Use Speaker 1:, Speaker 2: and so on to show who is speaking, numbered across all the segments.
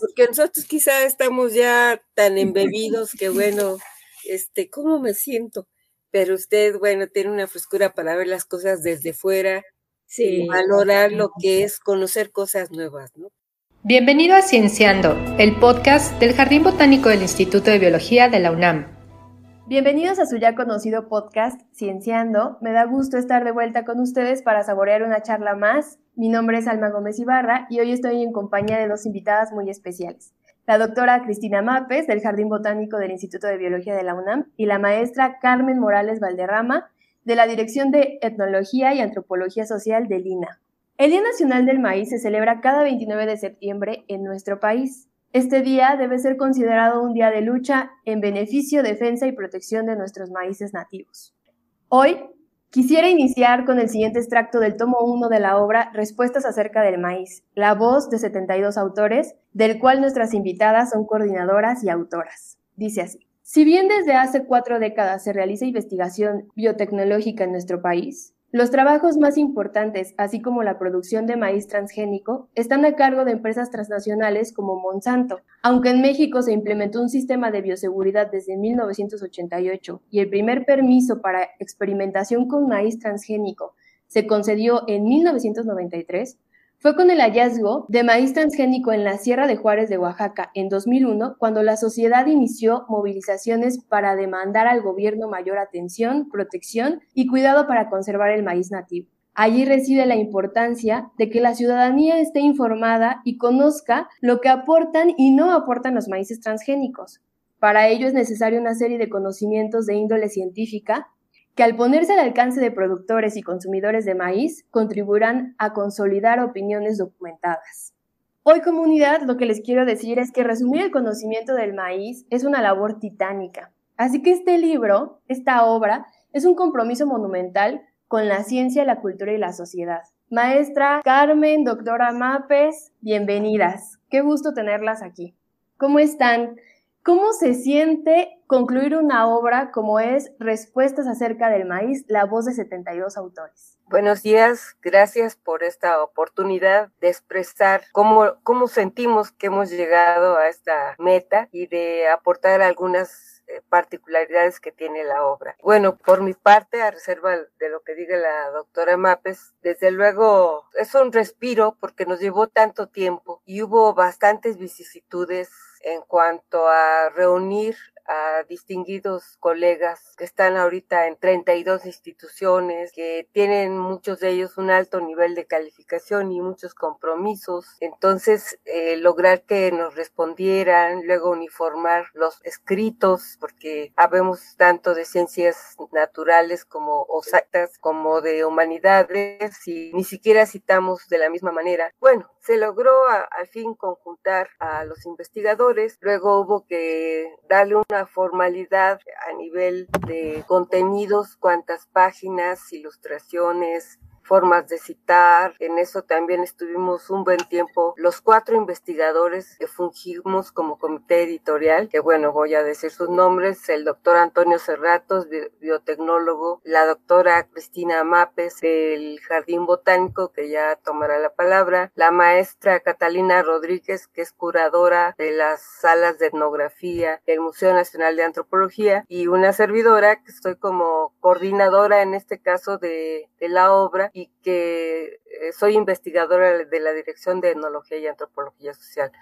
Speaker 1: Porque nosotros quizá estamos ya tan embebidos que bueno, este, ¿cómo me siento? Pero usted, bueno, tiene una frescura para ver las cosas desde fuera, sí. valorar lo que es conocer cosas nuevas, ¿no?
Speaker 2: Bienvenido a Cienciando, el podcast del Jardín Botánico del Instituto de Biología de la UNAM.
Speaker 3: Bienvenidos a su ya conocido podcast Cienciando. Me da gusto estar de vuelta con ustedes para saborear una charla más. Mi nombre es Alma Gómez Ibarra y hoy estoy en compañía de dos invitadas muy especiales. La doctora Cristina Mapes del Jardín Botánico del Instituto de Biología de la UNAM y la maestra Carmen Morales Valderrama de la Dirección de Etnología y Antropología Social de Lina. El Día Nacional del Maíz se celebra cada 29 de septiembre en nuestro país. Este día debe ser considerado un día de lucha en beneficio, defensa y protección de nuestros maíces nativos. Hoy quisiera iniciar con el siguiente extracto del tomo 1 de la obra Respuestas acerca del maíz, la voz de 72 autores, del cual nuestras invitadas son coordinadoras y autoras. Dice así. Si bien desde hace cuatro décadas se realiza investigación biotecnológica en nuestro país, los trabajos más importantes, así como la producción de maíz transgénico, están a cargo de empresas transnacionales como Monsanto. Aunque en México se implementó un sistema de bioseguridad desde 1988 y el primer permiso para experimentación con maíz transgénico se concedió en 1993, fue con el hallazgo de maíz transgénico en la Sierra de Juárez de Oaxaca en 2001 cuando la sociedad inició movilizaciones para demandar al gobierno mayor atención, protección y cuidado para conservar el maíz nativo. Allí reside la importancia de que la ciudadanía esté informada y conozca lo que aportan y no aportan los maíces transgénicos. Para ello es necesaria una serie de conocimientos de índole científica que al ponerse al alcance de productores y consumidores de maíz contribuirán a consolidar opiniones documentadas. Hoy comunidad lo que les quiero decir es que resumir el conocimiento del maíz es una labor titánica. Así que este libro, esta obra, es un compromiso monumental con la ciencia, la cultura y la sociedad. Maestra Carmen, doctora Mapes, bienvenidas. Qué gusto tenerlas aquí. ¿Cómo están? ¿Cómo se siente concluir una obra como es Respuestas acerca del maíz, la voz de 72 autores?
Speaker 1: Buenos días, gracias por esta oportunidad de expresar cómo, cómo sentimos que hemos llegado a esta meta y de aportar algunas eh, particularidades que tiene la obra. Bueno, por mi parte, a reserva de lo que diga la doctora Mapes, desde luego es un respiro porque nos llevó tanto tiempo y hubo bastantes vicisitudes en cuanto a reunir a distinguidos colegas que están ahorita en 32 instituciones, que tienen muchos de ellos un alto nivel de calificación y muchos compromisos. Entonces, eh, lograr que nos respondieran, luego uniformar los escritos, porque habemos tanto de ciencias naturales como exactas, como de humanidades, y ni siquiera citamos de la misma manera. Bueno, se logró al fin conjuntar a los investigadores, luego hubo que darle una formalidad a nivel de contenidos, cuántas páginas, ilustraciones, formas de citar. En eso también estuvimos un buen tiempo los cuatro investigadores que fungimos como comité editorial, que bueno, voy a decir sus nombres, el doctor Antonio Cerratos, biotecnólogo, la doctora Cristina Mapes del Jardín Botánico, que ya tomará la palabra, la maestra Catalina Rodríguez, que es curadora de las salas de etnografía del Museo Nacional de Antropología, y una servidora que estoy como coordinadora en este caso de, de la obra y que eh, soy investigadora de la Dirección de Etnología y Antropología Social.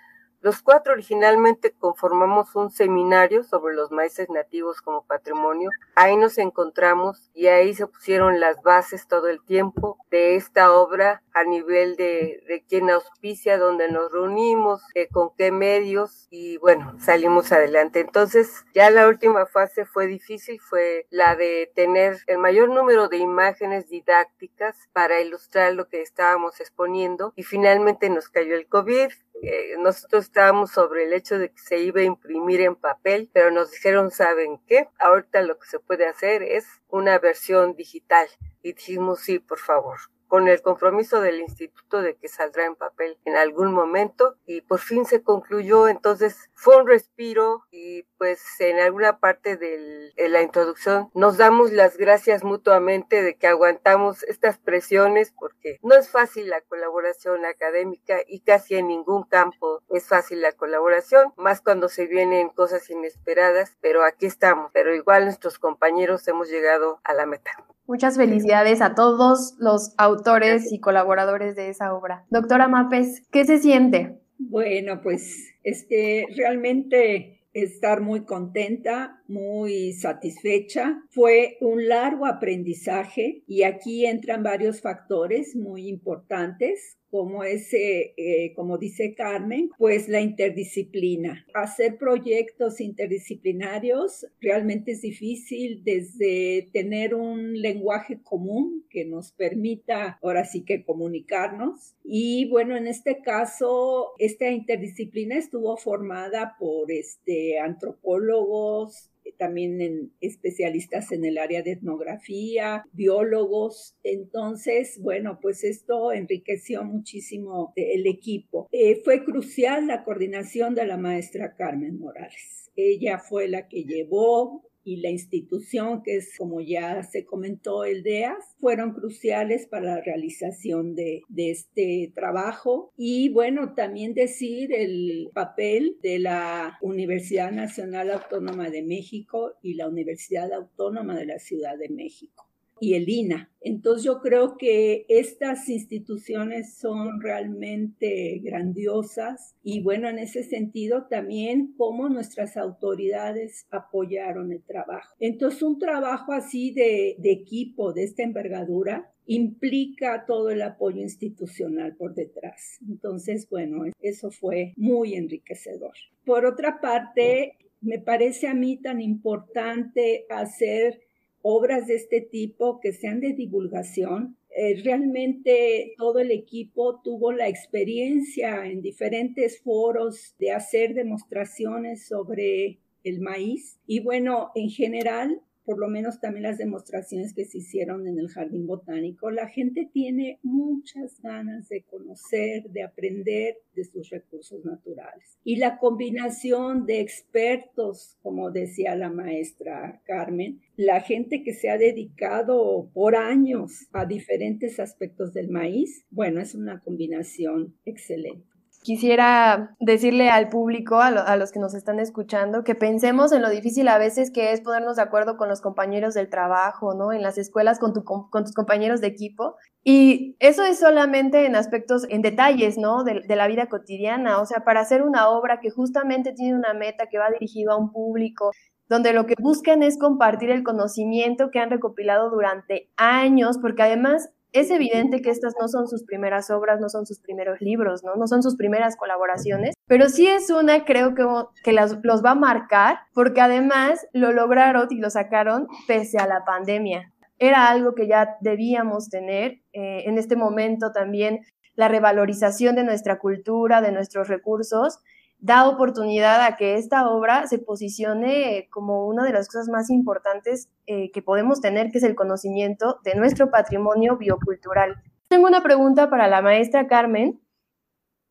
Speaker 1: Los cuatro originalmente conformamos un seminario sobre los maíces nativos como patrimonio. Ahí nos encontramos y ahí se pusieron las bases todo el tiempo de esta obra a nivel de, de quién auspicia, dónde nos reunimos, eh, con qué medios y bueno, salimos adelante. Entonces ya la última fase fue difícil, fue la de tener el mayor número de imágenes didácticas para ilustrar lo que estábamos exponiendo y finalmente nos cayó el COVID, eh, nosotros estábamos sobre el hecho de que se iba a imprimir en papel, pero nos dijeron, ¿saben qué? Ahorita lo que se puede hacer es una versión digital. Y dijimos, sí, por favor. Con el compromiso del instituto de que saldrá en papel en algún momento y por fin se concluyó, entonces fue un respiro y pues en alguna parte de la introducción nos damos las gracias mutuamente de que aguantamos estas presiones porque no es fácil la colaboración académica y casi en ningún campo es fácil la colaboración, más cuando se vienen cosas inesperadas, pero aquí estamos, pero igual nuestros compañeros hemos llegado a la meta.
Speaker 3: Muchas felicidades a todos los autores y colaboradores de esa obra. Doctora Mapes, ¿qué se siente?
Speaker 4: Bueno, pues este, realmente estar muy contenta, muy satisfecha. Fue un largo aprendizaje y aquí entran varios factores muy importantes como ese, eh, como dice Carmen, pues la interdisciplina. Hacer proyectos interdisciplinarios realmente es difícil desde tener un lenguaje común que nos permita ahora sí que comunicarnos. Y bueno, en este caso, esta interdisciplina estuvo formada por este, antropólogos, también en especialistas en el área de etnografía, biólogos. Entonces, bueno, pues esto enriqueció muchísimo el equipo. Eh, fue crucial la coordinación de la maestra Carmen Morales. Ella fue la que llevó y la institución, que es como ya se comentó el DEAS, fueron cruciales para la realización de, de, este trabajo. Y bueno, también decir el papel de la Universidad Nacional Autónoma de México y la Universidad Autónoma de la Ciudad de México y el INA. Entonces yo creo que estas instituciones son realmente grandiosas y bueno, en ese sentido también cómo nuestras autoridades apoyaron el trabajo. Entonces un trabajo así de, de equipo de esta envergadura implica todo el apoyo institucional por detrás. Entonces, bueno, eso fue muy enriquecedor. Por otra parte, me parece a mí tan importante hacer obras de este tipo que sean de divulgación. Eh, realmente todo el equipo tuvo la experiencia en diferentes foros de hacer demostraciones sobre el maíz y bueno, en general por lo menos también las demostraciones que se hicieron en el jardín botánico, la gente tiene muchas ganas de conocer, de aprender de sus recursos naturales. Y la combinación de expertos, como decía la maestra Carmen, la gente que se ha dedicado por años a diferentes aspectos del maíz, bueno, es una combinación excelente
Speaker 3: quisiera decirle al público, a, los que nos están escuchando, que pensemos en lo difícil a veces que es ponernos de acuerdo con los compañeros del trabajo, ¿no? En las escuelas con, tus compañeros de equipo. Y eso es solamente en aspectos, en detalles, ¿no? De, de, la vida cotidiana. O sea, para hacer una obra que justamente tiene una meta que va dirigido a un público, donde lo que buscan es compartir el conocimiento que han recopilado durante años, porque además es evidente que estas no son sus primeras obras, no son sus primeros libros, ¿no? Son sus primeras colaboraciones, pero sí es una, creo que, que los va a marcar, porque además lo lograron y lo sacaron pese a la pandemia. Era algo que ya debíamos tener. Eh, en este momento también la revalorización de nuestra cultura, de nuestros recursos, da oportunidad a que esta obra se posicione como una de las cosas más importantes eh, que podemos tener, que es el conocimiento de nuestro patrimonio biocultural. Tengo una pregunta para la maestra Carmen.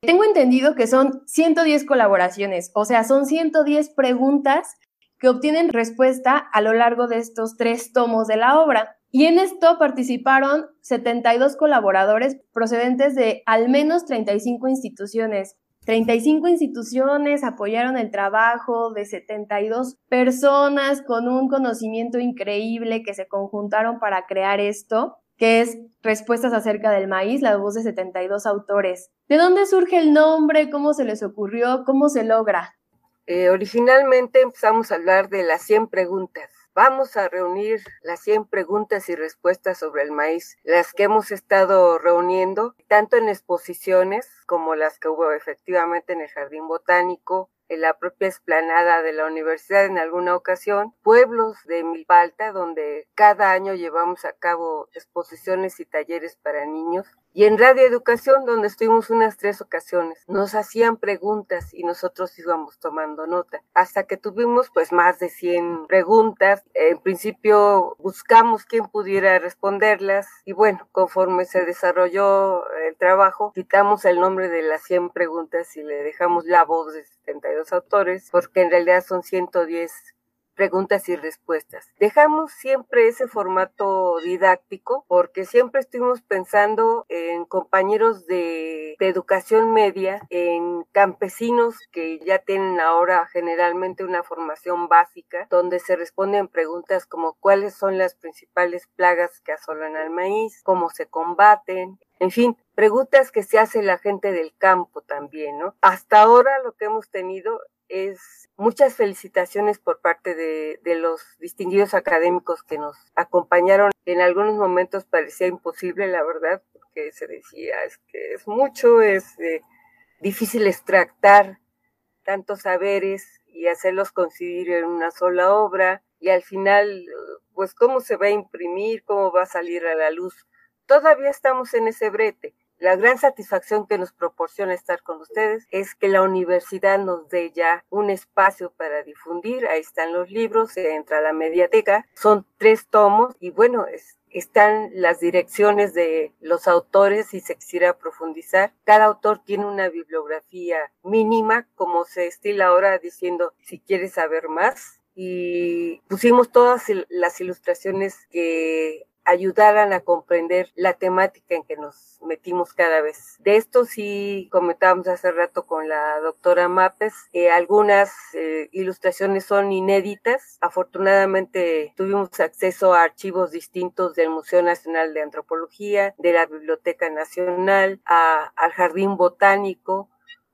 Speaker 3: Tengo entendido que son 110 colaboraciones, o sea, son 110 preguntas que obtienen respuesta a lo largo de estos tres tomos de la obra. Y en esto participaron 72 colaboradores procedentes de al menos 35 instituciones. 35 instituciones apoyaron el trabajo de 72 personas con un conocimiento increíble que se conjuntaron para crear esto, que es Respuestas acerca del maíz, la voz de 72 autores. ¿De dónde surge el nombre? ¿Cómo se les ocurrió? ¿Cómo se logra?
Speaker 1: Eh, originalmente empezamos a hablar de las 100 preguntas Vamos a reunir las 100 preguntas y respuestas sobre el maíz, las que hemos estado reuniendo, tanto en exposiciones como las que hubo efectivamente en el Jardín Botánico, en la propia esplanada de la universidad en alguna ocasión, pueblos de Milpalta, donde cada año llevamos a cabo exposiciones y talleres para niños, Y en Radio Educación, donde estuvimos unas tres ocasiones, nos hacían preguntas y nosotros íbamos tomando nota. Hasta que tuvimos pues más de 100 preguntas. En principio buscamos quién pudiera responderlas y bueno, conforme se desarrolló el trabajo, quitamos el nombre de las 100 preguntas y le dejamos la voz de 72 autores, porque en realidad son 110 preguntas y respuestas. Dejamos siempre ese formato didáctico porque siempre estuvimos pensando en compañeros de, educación media, en campesinos que ya tienen ahora generalmente una formación básica donde se responden preguntas como cuáles son las principales plagas que asolan al maíz, cómo se combaten, en fin, preguntas que se hace la gente del campo también, ¿no? Hasta ahora lo que hemos tenido es muchas felicitaciones por parte de, los distinguidos académicos que nos acompañaron. En algunos momentos parecía imposible, la verdad, porque se decía, es que es mucho, es eh, difícil extractar tantos saberes y hacerlos coincidir en una sola obra y al final, pues cómo se va a imprimir, cómo va a salir a la luz. Todavía estamos en ese brete la gran satisfacción que nos proporciona estar con ustedes es que la universidad nos dé ya un espacio para difundir. Ahí están los libros, se entra a la mediateca. Son tres tomos y bueno, están las direcciones de los autores si se quisiera profundizar. Cada autor tiene una bibliografía mínima, como se estila ahora diciendo, si quieres saber más. Y pusimos todas las ilustraciones que ayudaran a comprender la temática en que nos metimos cada vez. De esto sí comentábamos hace rato con la doctora Mapes, algunas eh, ilustraciones son inéditas. Afortunadamente tuvimos acceso a archivos distintos del Museo Nacional de Antropología, de la Biblioteca Nacional, al Jardín Botánico,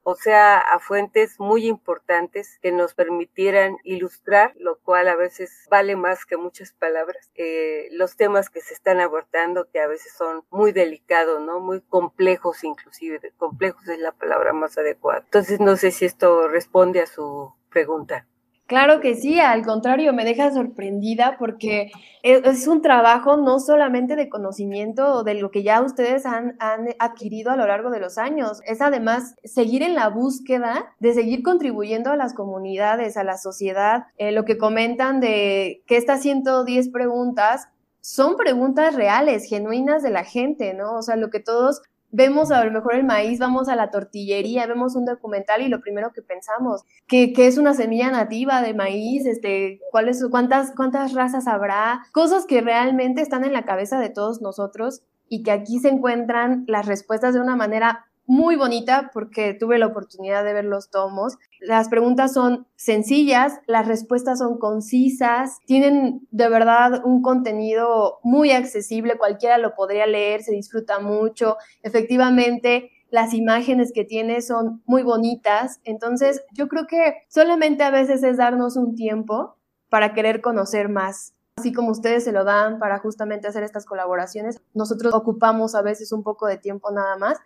Speaker 1: o sea, a fuentes muy importantes que nos permitieran ilustrar, lo cual a veces vale más que muchas palabras, eh, los temas que se están abordando, que a veces son muy delicados, ¿no? Muy complejos inclusive, complejos es la palabra más adecuada. Entonces, no sé si esto responde a su pregunta.
Speaker 3: Claro que sí, al contrario, me deja sorprendida porque es, un trabajo no solamente de conocimiento de lo que ya ustedes han, adquirido a lo largo de los años, es además seguir en la búsqueda de seguir contribuyendo a las comunidades, a la sociedad. Eh, lo que comentan de que estas 110 preguntas son preguntas reales, genuinas de la gente, ¿no? O sea, lo que todos vemos a lo mejor el maíz, vamos a la tortillería, vemos un documental y lo primero que pensamos, que, es una semilla nativa de maíz, este, cuáles, cuántas, cuántas razas habrá, cosas que realmente están en la cabeza de todos nosotros y que aquí se encuentran las respuestas de una manera muy bonita porque tuve la oportunidad de ver los tomos. Las preguntas son sencillas, las respuestas son concisas, tienen de verdad un contenido muy accesible, cualquiera lo podría leer, se disfruta mucho. Efectivamente, las imágenes que tiene son muy bonitas. Entonces, yo creo que solamente a veces es darnos un tiempo para querer conocer más. Así como ustedes se lo dan para justamente hacer estas colaboraciones, nosotros ocupamos a veces un poco de tiempo nada más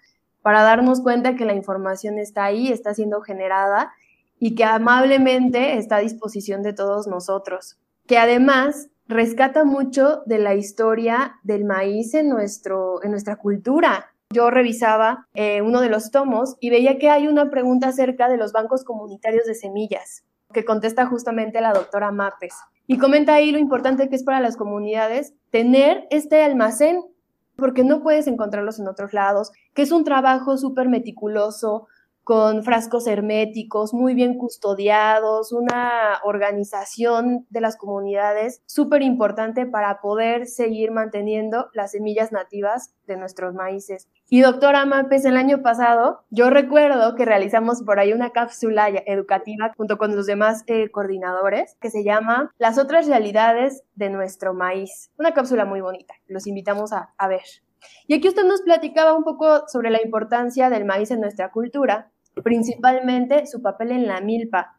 Speaker 3: para darnos cuenta que la información está ahí, está siendo generada y que amablemente está a disposición de todos nosotros. Que además rescata mucho de la historia del maíz en, nuestro, en nuestra cultura. Yo revisaba eh, uno de los tomos y veía que hay una pregunta acerca de los bancos comunitarios de semillas, que contesta justamente la doctora Mapes. Y comenta ahí lo importante que es para las comunidades tener este almacén porque no puedes encontrarlos en otros lados, que es un trabajo súper meticuloso, con frascos herméticos, muy bien custodiados, una organización de las comunidades súper importante para poder seguir manteniendo las semillas nativas de nuestros maíces. Y doctora Mapes, el año pasado yo recuerdo que realizamos por ahí una cápsula educativa junto con los demás eh, coordinadores que se llama Las otras realidades de nuestro maíz. Una cápsula muy bonita, los invitamos a, a ver. Y aquí usted nos platicaba un poco sobre la importancia del maíz en nuestra cultura principalmente su papel en la milpa.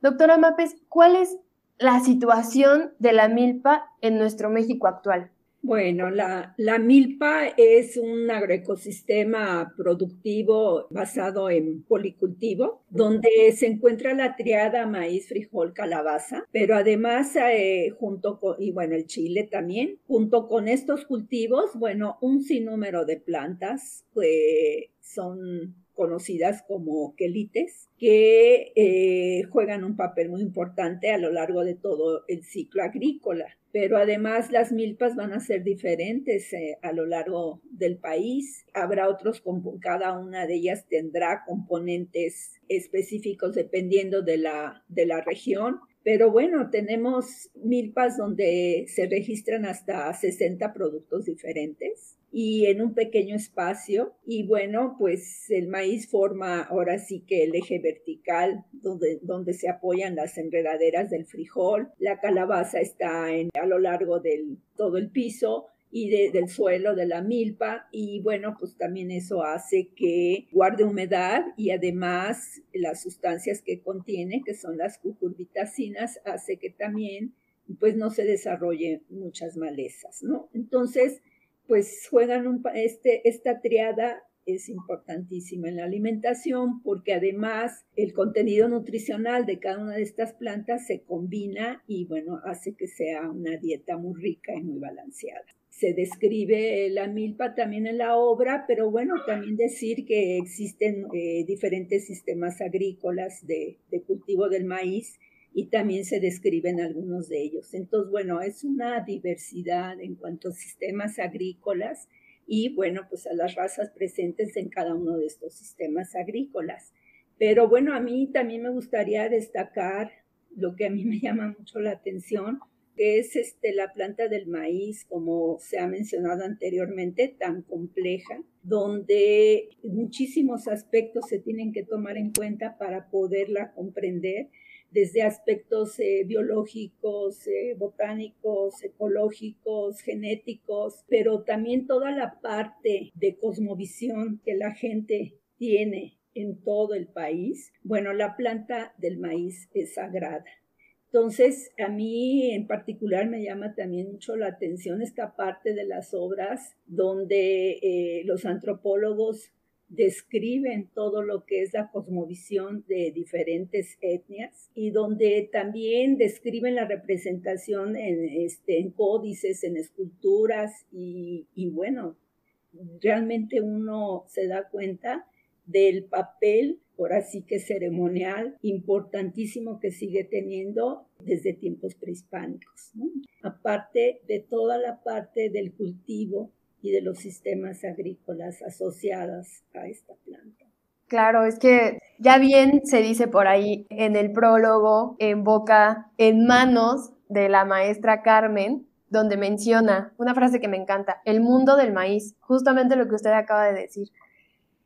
Speaker 3: Doctora Mapes, ¿cuál es la situación de la milpa en nuestro México actual?
Speaker 4: Bueno, la, la, milpa es un agroecosistema productivo basado en policultivo, donde se encuentra la triada maíz, frijol, calabaza, pero además eh, junto con, y bueno, el chile también, junto con estos cultivos, bueno, un sinnúmero de plantas que son conocidas como quelites, que eh, juegan un papel muy importante a lo largo de todo el ciclo agrícola. Pero además las milpas van a ser diferentes eh, a lo largo del país. Habrá otros, cada una de ellas tendrá componentes específicos dependiendo de la, de la región. Pero bueno, tenemos milpas donde se registran hasta 60 productos diferentes y en un pequeño espacio. Y bueno, pues el maíz forma ahora sí que el eje vertical donde, donde se apoyan las enredaderas del frijol. La calabaza está en, a lo largo del todo el piso y del suelo de la milpa y bueno, pues también eso hace que guarde humedad y además las sustancias que contiene, que son las cucurbitacinas, hace que también pues no se desarrollen muchas malezas, ¿no? Entonces, pues juegan un, este, esta triada es importantísima en la alimentación porque además el contenido nutricional de cada una de estas plantas se combina y bueno, hace que sea una dieta muy rica y muy balanceada se describe la milpa también en la obra, pero bueno, también decir que existen eh, diferentes sistemas agrícolas de, cultivo del maíz y también se describen algunos de ellos. Entonces, bueno, es una diversidad en cuanto a sistemas agrícolas y bueno, pues a las razas presentes en cada uno de estos sistemas agrícolas. Pero bueno, a mí también me gustaría destacar lo que a mí me llama mucho la atención, que es este, la planta del maíz, como se ha mencionado anteriormente, tan compleja, donde muchísimos aspectos se tienen que tomar en cuenta para poderla comprender, desde aspectos eh, biológicos, eh, botánicos, ecológicos, genéticos, pero también toda la parte de cosmovisión que la gente tiene en todo el país. Bueno, la planta del maíz es sagrada entonces, a mí en particular me llama también mucho la atención esta parte de las obras donde eh, los antropólogos describen todo lo que es la cosmovisión de diferentes etnias y donde también describen la representación en, este, en códices, en esculturas y, y bueno, realmente uno se da cuenta del papel por así que ceremonial importantísimo que sigue teniendo desde tiempos prehispánicos, aparte de toda la parte del cultivo y de los sistemas agrícolas asociadas a esta planta.
Speaker 3: Claro, es que ya bien se dice por ahí en el prólogo, en boca, en manos de la maestra Carmen, donde menciona una frase que me encanta, el mundo del maíz, justamente lo que usted acaba de decir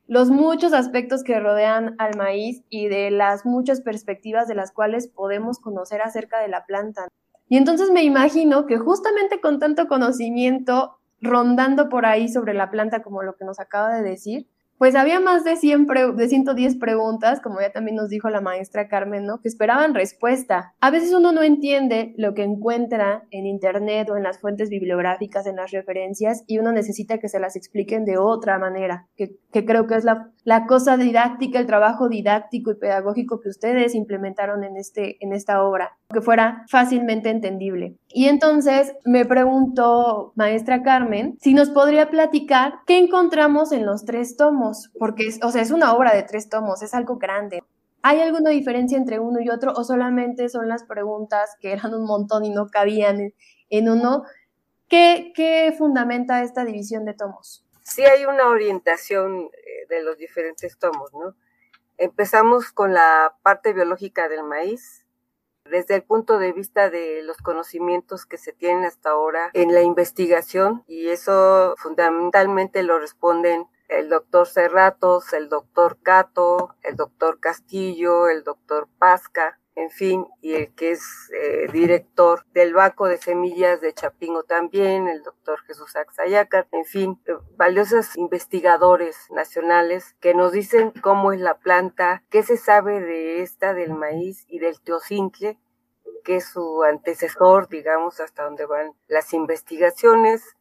Speaker 3: los muchos aspectos que rodean al maíz y de las muchas perspectivas de las cuales podemos conocer acerca de la planta. Y entonces me imagino que justamente con tanto conocimiento rondando por ahí sobre la planta como lo que nos acaba de decir, pues había más de, 100 de 110 preguntas, como ya también nos dijo la maestra Carmen, ¿no? Que esperaban respuesta. A veces uno no entiende lo que encuentra en Internet o en las fuentes bibliográficas, en las referencias, y uno necesita que se las expliquen de otra manera, que, creo que es la, la cosa didáctica, el trabajo didáctico y pedagógico que ustedes implementaron en, este, en esta obra, que fuera fácilmente entendible. Y entonces me preguntó, maestra Carmen, si nos podría platicar qué encontramos en los tres tomos, porque es, o sea, es una obra de tres tomos, es algo grande. ¿Hay alguna diferencia entre uno y otro o solamente son las preguntas que eran un montón y no cabían en, uno? ¿Qué, ¿Qué fundamenta esta división de tomos?
Speaker 1: Sí hay una orientación eh, de los diferentes tomos, ¿no? Empezamos con la parte biológica del maíz, desde el punto de vista de los conocimientos que se tienen hasta ahora en la investigación y eso fundamentalmente lo responden el doctor Cerratos, el doctor Cato, el doctor Castillo, el doctor Pasca, en fin, y el que es eh, director del Banco de Semillas de Chapingo también, el doctor Jesús Axayacar, en fin, eh, valiosos investigadores nacionales que nos dicen cómo es la planta, qué se sabe de esta del maíz y del teocintle, que es su antecesor, digamos, hasta donde van las investigaciones,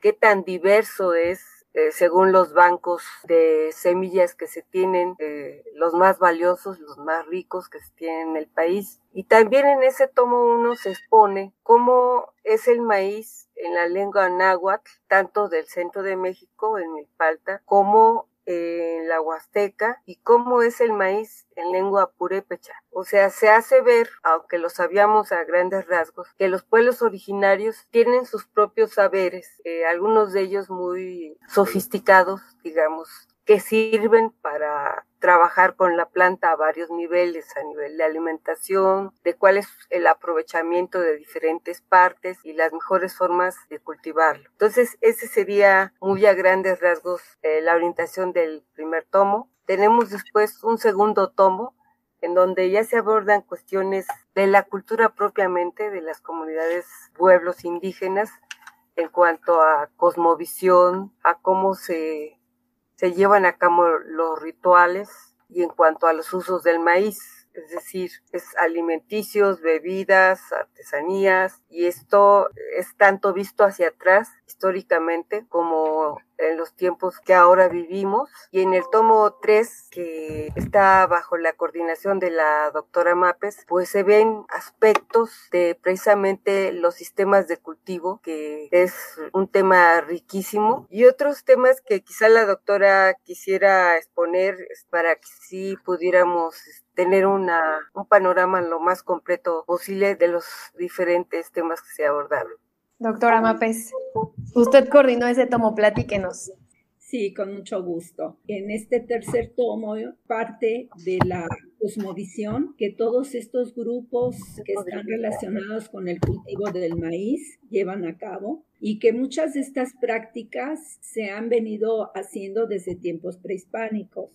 Speaker 1: qué tan diverso es eh, según los bancos de semillas que se tienen, eh, los más valiosos, los más ricos que se tienen en el país. Y también en ese tomo uno se expone cómo es el maíz en la lengua náhuatl, tanto del centro de México, en Milpalta, como en la Huasteca y cómo es el maíz en lengua purépecha. O sea, se hace ver, aunque lo sabíamos a grandes rasgos, que los pueblos originarios tienen sus propios saberes, eh, algunos de ellos muy sofisticados, digamos, que sirven para trabajar con la planta a varios niveles, a nivel de alimentación, de cuál es el aprovechamiento de diferentes partes y las mejores formas de cultivarlo. Entonces, ese sería muy a grandes rasgos eh, la orientación del primer tomo. Tenemos después un segundo tomo en donde ya se abordan cuestiones de la cultura propiamente de las comunidades, pueblos indígenas, en cuanto a cosmovisión, a cómo se se llevan a cabo los rituales y en cuanto a los usos del maíz, es decir, es alimenticios, bebidas, artesanías, y esto es tanto visto hacia atrás históricamente como en los tiempos que ahora vivimos. Y en el tomo 3, que está bajo la coordinación de la doctora Mapes, pues se ven aspectos de precisamente los sistemas de cultivo, que es un tema riquísimo, y otros temas que quizá la doctora quisiera exponer para que sí pudiéramos tener una, un panorama lo más completo posible de los diferentes temas que se abordaron.
Speaker 3: Doctora Mapes, usted coordinó ese tomo, platíquenos.
Speaker 4: Sí, con mucho gusto. En este tercer tomo parte de la cosmovisión que todos estos grupos que están relacionados con el cultivo del maíz llevan a cabo y que muchas de estas prácticas se han venido haciendo desde tiempos prehispánicos.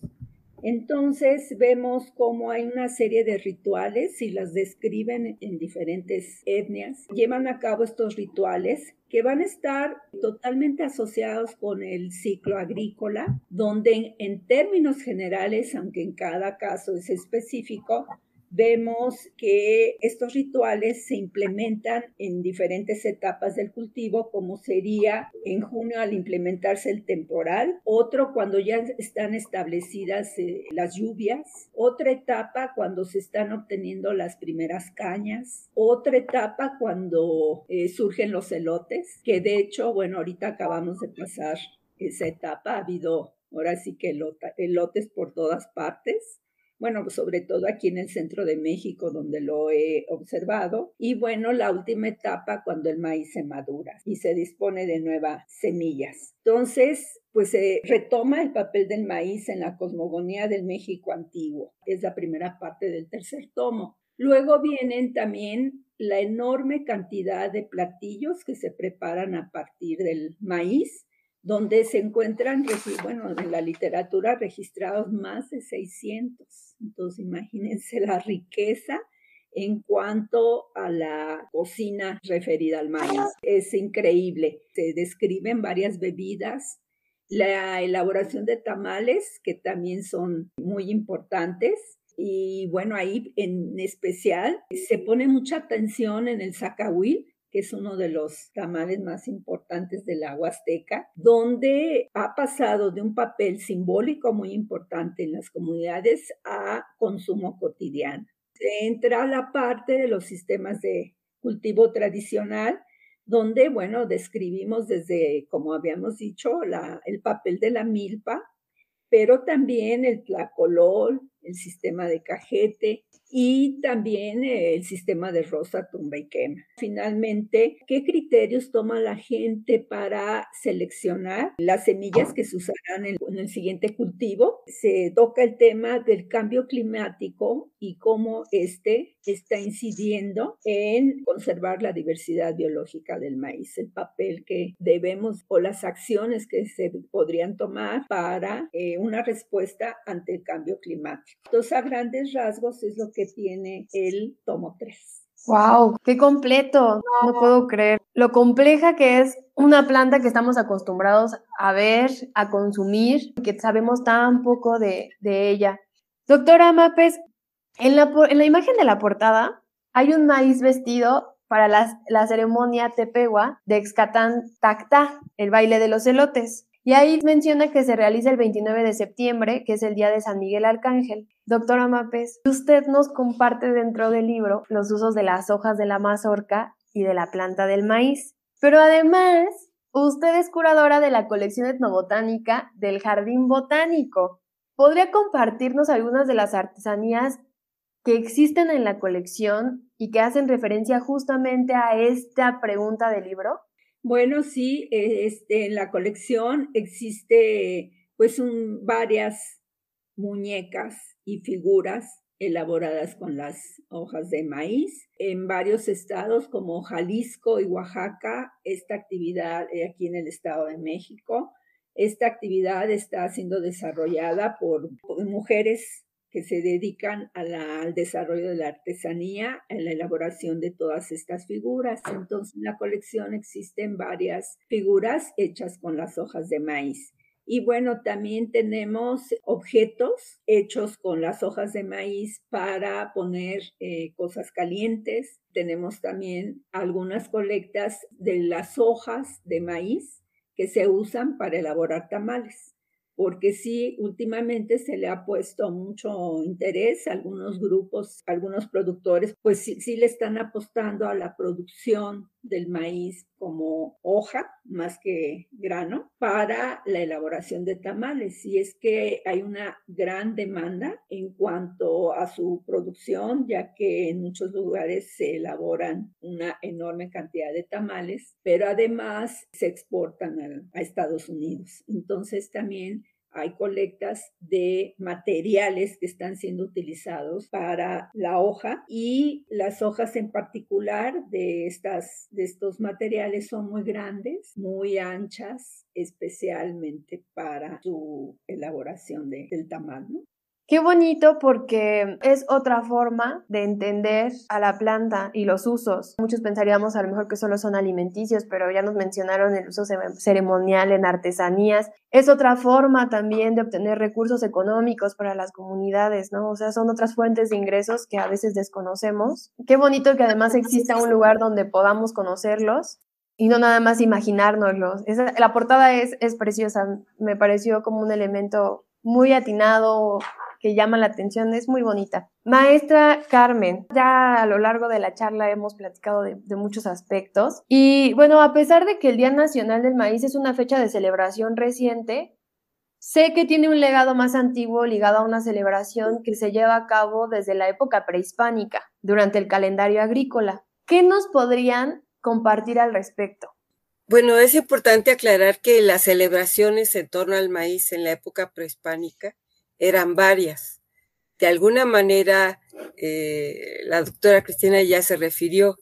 Speaker 4: Entonces vemos cómo hay una serie de rituales y las describen en diferentes etnias. Llevan a cabo estos rituales que van a estar totalmente asociados con el ciclo agrícola, donde en términos generales, aunque en cada caso es específico, vemos que estos rituales se implementan en diferentes etapas del cultivo, como sería en junio al implementarse el temporal, otro cuando ya están establecidas eh, las lluvias, otra etapa cuando se están obteniendo las primeras cañas, otra etapa cuando eh, surgen los elotes, que de hecho, bueno, ahorita acabamos de pasar esa etapa, ha habido ahora sí que elotes por todas partes bueno, sobre todo aquí en el centro de México, donde lo he observado. Y bueno, la última etapa cuando el maíz se madura y se dispone de nuevas semillas. Entonces, pues se retoma el papel del maíz en la cosmogonía del México antiguo. Es la primera parte del tercer tomo. Luego vienen también la enorme cantidad de platillos que se preparan a partir del maíz donde se encuentran, bueno, en la literatura registrados más de 600. Entonces, imagínense la riqueza en cuanto a la cocina referida al maíz. Es increíble. Se describen varias bebidas, la elaboración de tamales, que también son muy importantes. Y bueno, ahí en especial se pone mucha atención en el zacahuil, que es uno de los tamales más importantes de la Huasteca, donde ha pasado de un papel simbólico muy importante en las comunidades a consumo cotidiano. Entra la parte de los sistemas de cultivo tradicional, donde, bueno, describimos desde, como habíamos dicho, el papel de la milpa, pero también el tlacolol, el sistema de cajete, y también el sistema de rosa, tumba y quema. Finalmente, ¿qué criterios toma la gente para seleccionar las semillas que se usarán en, el siguiente cultivo? Se toca el tema del cambio climático y cómo este está incidiendo en conservar la diversidad biológica del maíz, el papel que debemos o las acciones que se podrían tomar para eh, una respuesta ante el cambio climático. Entonces, a grandes rasgos es lo que tiene el tomo 3.
Speaker 3: ¡Wow! ¡Qué completo! No puedo creer. Lo compleja que es una planta que estamos acostumbrados a ver, a consumir, que sabemos tan poco de, ella. Doctora Mapes, en la, en la imagen de la portada hay un maíz vestido para la, ceremonia Tepehua de Excatán Tactá, el baile de los elotes. Y ahí menciona que se realiza el 29 de septiembre, que es el día de San Miguel Arcángel. Doctora Mapes, usted nos comparte dentro del libro los usos de las hojas de la mazorca y de la planta del maíz. Pero además, usted es curadora de la colección etnobotánica del Jardín Botánico. ¿Podría compartirnos algunas de las artesanías que existen en la colección y que hacen referencia justamente a esta pregunta del libro?
Speaker 4: Bueno, sí, eh, este, en la colección existe pues un, varias muñecas y figuras elaboradas con las hojas de maíz. En varios estados como Jalisco y Oaxaca, esta actividad aquí en el Estado de México, esta actividad está siendo desarrollada por mujeres que se dedican al desarrollo de la artesanía, en la elaboración de todas estas figuras. Entonces, en la colección existen varias figuras hechas con las hojas de maíz. Y bueno, también tenemos objetos hechos con las hojas de maíz para poner eh, cosas calientes. Tenemos también algunas colectas de las hojas de maíz que se usan para elaborar tamales porque sí, últimamente se le ha puesto mucho interés a algunos grupos, algunos productores, pues sí, sí, le están apostando a la producción del maíz como hoja más que grano para la elaboración de tamales. Y es que hay una gran demanda en cuanto a su producción, ya que en muchos lugares se elaboran una enorme cantidad de tamales, pero además se exportan a, a Estados Unidos. Entonces también hay colectas de materiales que están siendo utilizados para la hoja y las hojas en particular de, estas, de estos materiales son muy grandes, muy anchas, especialmente para su elaboración del tamaño.
Speaker 3: Qué bonito porque es otra forma de entender a la planta y los usos. Muchos pensaríamos a lo mejor que solo son alimenticios, pero ya nos mencionaron el uso ceremonial en artesanías. Es otra forma también de obtener recursos económicos para las comunidades, ¿no? O sea, son otras fuentes de ingresos que a veces desconocemos. Qué bonito que además exista un lugar donde podamos conocerlos y no nada más imaginárnoslos. la portada es, es preciosa, me pareció como un elemento muy atinado, que llama la atención, es muy bonita. Maestra Carmen, ya a lo largo de la charla hemos platicado de, muchos aspectos y bueno, a pesar de que el Día Nacional del Maíz es una fecha de celebración reciente, sé que tiene un legado más antiguo ligado a una celebración que se lleva a cabo desde la época prehispánica, durante el calendario agrícola. ¿Qué nos podrían compartir al respecto?
Speaker 1: Bueno, es importante aclarar que las celebraciones en torno al maíz en la época prehispánica eran varias. De alguna manera, eh, la doctora Cristina ya se refirió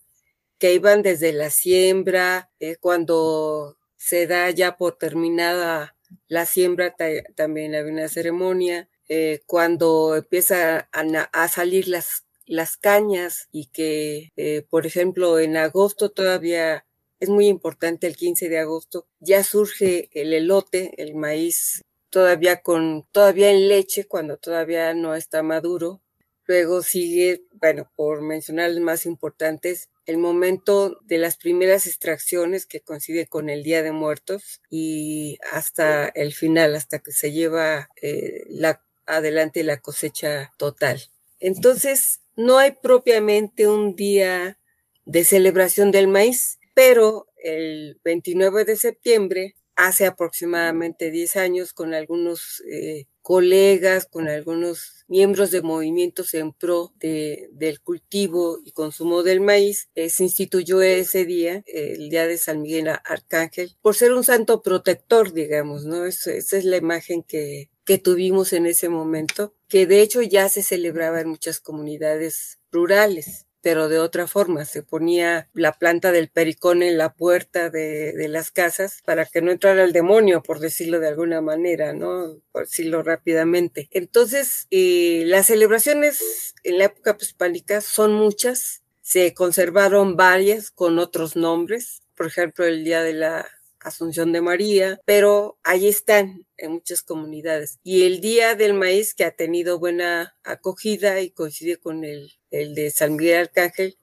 Speaker 1: que iban desde la siembra, eh, cuando se da ya por terminada la siembra, también había una ceremonia, eh, cuando empieza a, salir las, las cañas y que, por ejemplo, en agosto todavía es muy importante, el 15 de agosto, ya surge el elote, el maíz todavía con, todavía en leche, cuando todavía no está maduro. Luego sigue, bueno, por mencionar los más importantes, el momento de las primeras extracciones que coincide con el Día de Muertos y hasta el final, hasta que se lleva eh, la, adelante la cosecha total. Entonces, no hay propiamente un día de celebración del maíz, pero el 29 de septiembre hace aproximadamente 10 años con algunos eh, colegas, con algunos miembros de movimientos en pro de, del cultivo y consumo del maíz, eh, se instituyó ese día, el día de San Miguel Arcángel, por ser un santo protector, digamos, ¿no? esa es la imagen que, que tuvimos en ese momento, que de hecho ya se celebraba en muchas comunidades rurales pero de otra forma. Se ponía la planta del pericón en la puerta de, de, las casas para que no entrara el demonio, por decirlo de alguna manera, ¿no? Por decirlo rápidamente. Entonces, eh, las celebraciones en la época prehispánica son muchas. Se conservaron varias con otros nombres. Por ejemplo, el Día de la Asunción de María, pero ahí están en muchas comunidades. Y el Día del Maíz, que ha tenido buena acogida y coincide con el, el de San Miguel Arcángel,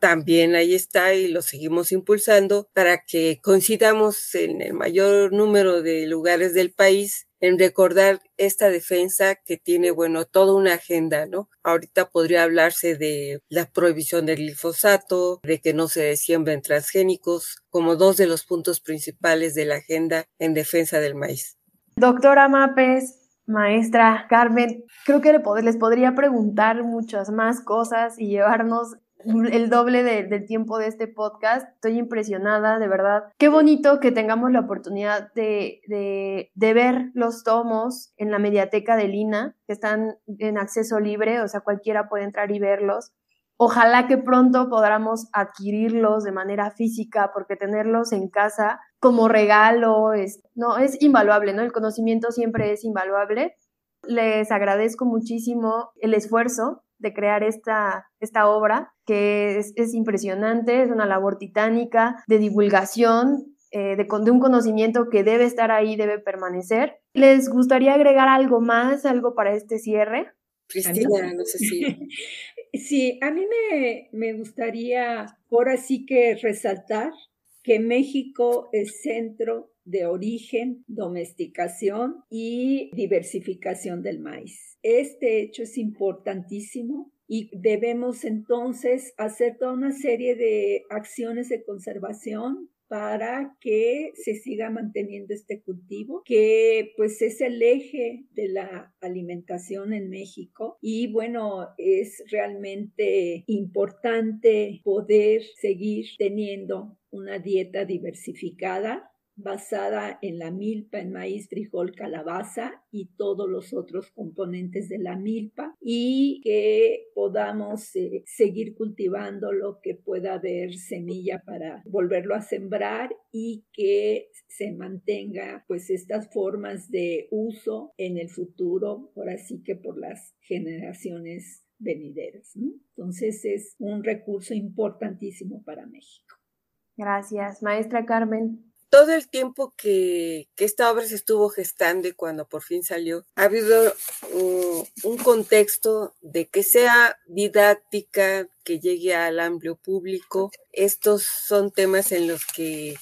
Speaker 1: también ahí está y lo seguimos impulsando para que coincidamos en el mayor número de lugares del país en recordar esta defensa que tiene, bueno, toda una agenda, ¿no? Ahorita podría hablarse de la prohibición del glifosato, de que no se siembren transgénicos, como dos de los puntos principales de la agenda en defensa del maíz.
Speaker 3: Doctora Mapes, maestra Carmen, creo que les podría preguntar muchas más cosas y llevarnos el doble del tiempo de este podcast. Estoy impresionada, de verdad. Qué bonito que tengamos la oportunidad de, de, ver los tomos en la mediateca de Lina, que están en acceso libre, o sea, cualquiera puede entrar y verlos. Ojalá que pronto podamos adquirirlos de manera física, porque tenerlos en casa como regalo es, no, es invaluable, ¿no? El conocimiento siempre es invaluable. Les agradezco muchísimo el esfuerzo de crear esta, esta obra, que es, es impresionante, es una labor titánica de divulgación, eh, de, de, un conocimiento que debe estar ahí, debe permanecer. ¿Les gustaría agregar algo más, algo para este cierre?
Speaker 1: Cristina, no sé si.
Speaker 4: Sí, a mí me, me gustaría ahora sí que resaltar que México es centro de origen, domesticación y diversificación del maíz. Este hecho es importantísimo y debemos entonces hacer toda una serie de acciones de conservación para que se siga manteniendo este cultivo, que pues es el eje de la alimentación en México. Y bueno, es realmente importante poder seguir teniendo una dieta diversificada basada en la milpa, en maíz, frijol, calabaza y todos los otros componentes de la milpa y que podamos eh, seguir cultivando lo que pueda haber semilla para volverlo a sembrar y que se mantenga pues estas formas de uso en el futuro, por así que por las generaciones venideras. Entonces es un recurso importantísimo para México.
Speaker 3: Gracias, maestra Carmen
Speaker 1: todo el tiempo que, esta obra se estuvo gestando y cuando por fin salió, ha habido un contexto de que sea didáctica, que llegue al amplio público. Estos son temas en los que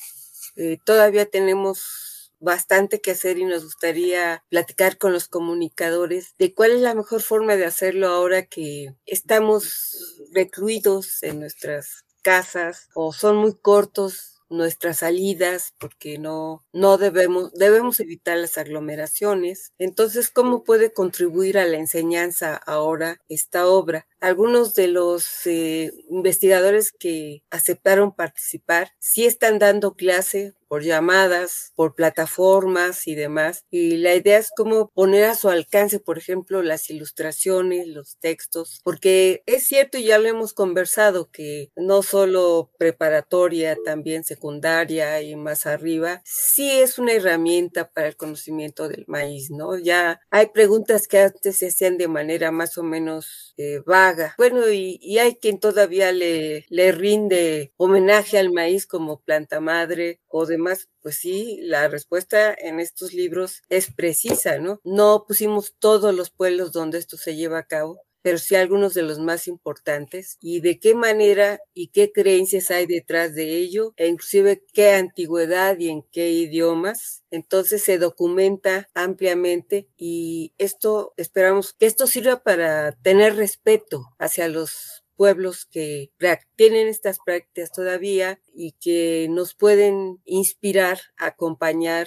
Speaker 1: eh, todavía tenemos bastante que hacer y nos gustaría platicar con los comunicadores de cuál es la mejor forma de hacerlo ahora que estamos recluidos en nuestras casas o son muy cortos nuestras salidas porque no, no debemos, debemos evitar las aglomeraciones. Entonces, ¿cómo puede contribuir a la enseñanza ahora esta obra? Algunos de los eh, investigadores que aceptaron participar sí están dando clase por llamadas, por plataformas y demás. Y la idea es cómo poner a su alcance, por ejemplo, las ilustraciones, los textos, porque es cierto, y ya lo hemos conversado, que no solo preparatoria, también secundaria y más arriba, sí es una herramienta para el conocimiento del maíz, ¿no? Ya hay preguntas que antes se hacían de manera más o menos eh, vaga. Bueno, y, y, hay quien todavía le, le rinde homenaje al maíz como planta madre o de más, pues sí, la respuesta en estos libros es precisa, ¿no? No pusimos todos los pueblos donde esto se lleva a cabo, pero sí algunos de los más importantes y de qué manera y qué creencias hay detrás de ello e inclusive qué antigüedad y en qué idiomas. Entonces se documenta ampliamente y esto esperamos que esto sirva para tener respeto hacia los pueblos que tienen estas prácticas todavía y que nos pueden inspirar a acompañar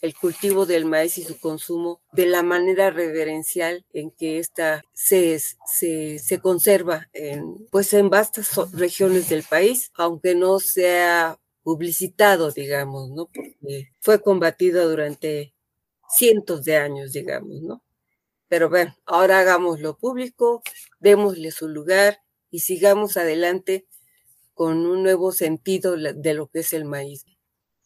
Speaker 1: el cultivo del maíz y su consumo de la manera reverencial en que ésta se, se, se, conserva en, pues en vastas regiones del país, aunque no sea publicitado, digamos, ¿no? Porque fue combatido durante cientos de años, digamos, ¿no? Pero bueno, ahora hagámoslo público, démosle su lugar y sigamos adelante con un nuevo sentido de lo que es el maíz.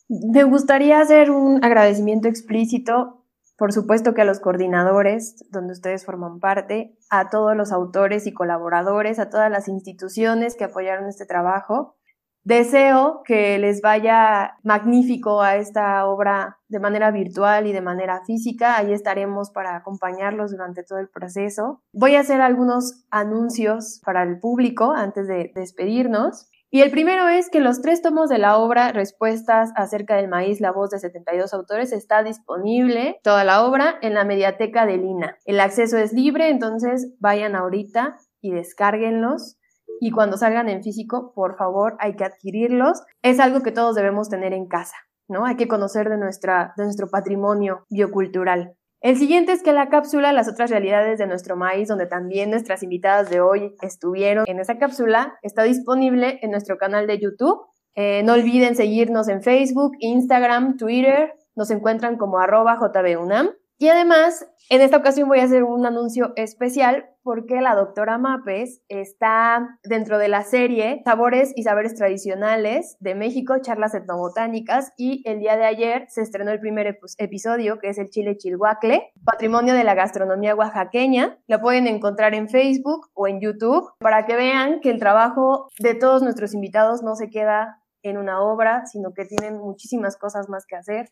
Speaker 3: Me gustaría hacer un agradecimiento explícito, por supuesto que a los coordinadores, donde ustedes forman parte, a todos los autores y colaboradores, a todas las instituciones que apoyaron este trabajo. Deseo que les vaya magnífico a esta obra de manera virtual y de manera física. Ahí estaremos para acompañarlos durante todo el proceso. Voy a hacer algunos anuncios para el público antes de despedirnos. Y el primero es que los tres tomos de la obra Respuestas acerca del maíz, la voz de 72 autores, está disponible toda la obra en la mediateca de Lina. El acceso es libre, entonces vayan ahorita y descárguenlos y cuando salgan en físico, por favor, hay que adquirirlos. Es algo que todos debemos tener en casa, ¿no? Hay que conocer de, nuestra, de nuestro patrimonio biocultural. El siguiente es que la cápsula Las otras realidades de nuestro maíz, donde también nuestras invitadas de hoy estuvieron en esa cápsula, está disponible en nuestro canal de YouTube. Eh, no olviden seguirnos en Facebook, Instagram, Twitter. Nos encuentran como arroba jbunam. Y además, en esta ocasión voy a hacer un anuncio especial porque la doctora Mapes está dentro de la serie Sabores y Saberes Tradicionales de México, charlas etnobotánicas, y el día de ayer se estrenó el primer episodio, que es el chile chilhuacle, patrimonio de la gastronomía oaxaqueña. Lo pueden encontrar en Facebook o en YouTube para que vean que el trabajo de todos nuestros invitados no se queda en una obra, sino que tienen muchísimas cosas más que hacer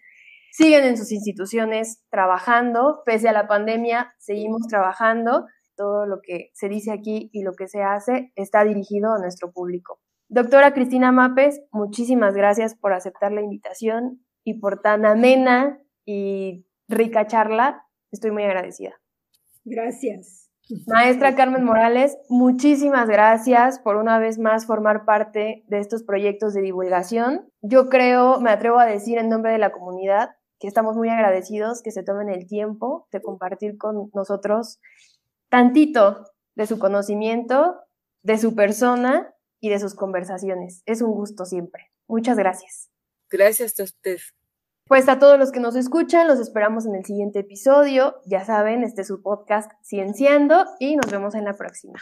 Speaker 3: siguen en sus instituciones trabajando, pese a la pandemia, seguimos trabajando. Todo lo que se dice aquí y lo que se hace está dirigido a nuestro público. Doctora Cristina Mapes, muchísimas gracias por aceptar la invitación y por tan amena y rica charla. Estoy muy agradecida.
Speaker 4: Gracias.
Speaker 3: Maestra Carmen Morales, muchísimas gracias por una vez más formar parte de estos proyectos de divulgación. Yo creo, me atrevo a decir en nombre de la comunidad, que estamos muy agradecidos que se tomen el tiempo de compartir con nosotros tantito de su conocimiento, de su persona y de sus conversaciones. Es un gusto siempre. Muchas gracias.
Speaker 1: Gracias a usted.
Speaker 3: Pues a todos los que nos escuchan, los esperamos en el siguiente episodio. Ya saben, este es su podcast Cienciando y nos vemos en la próxima.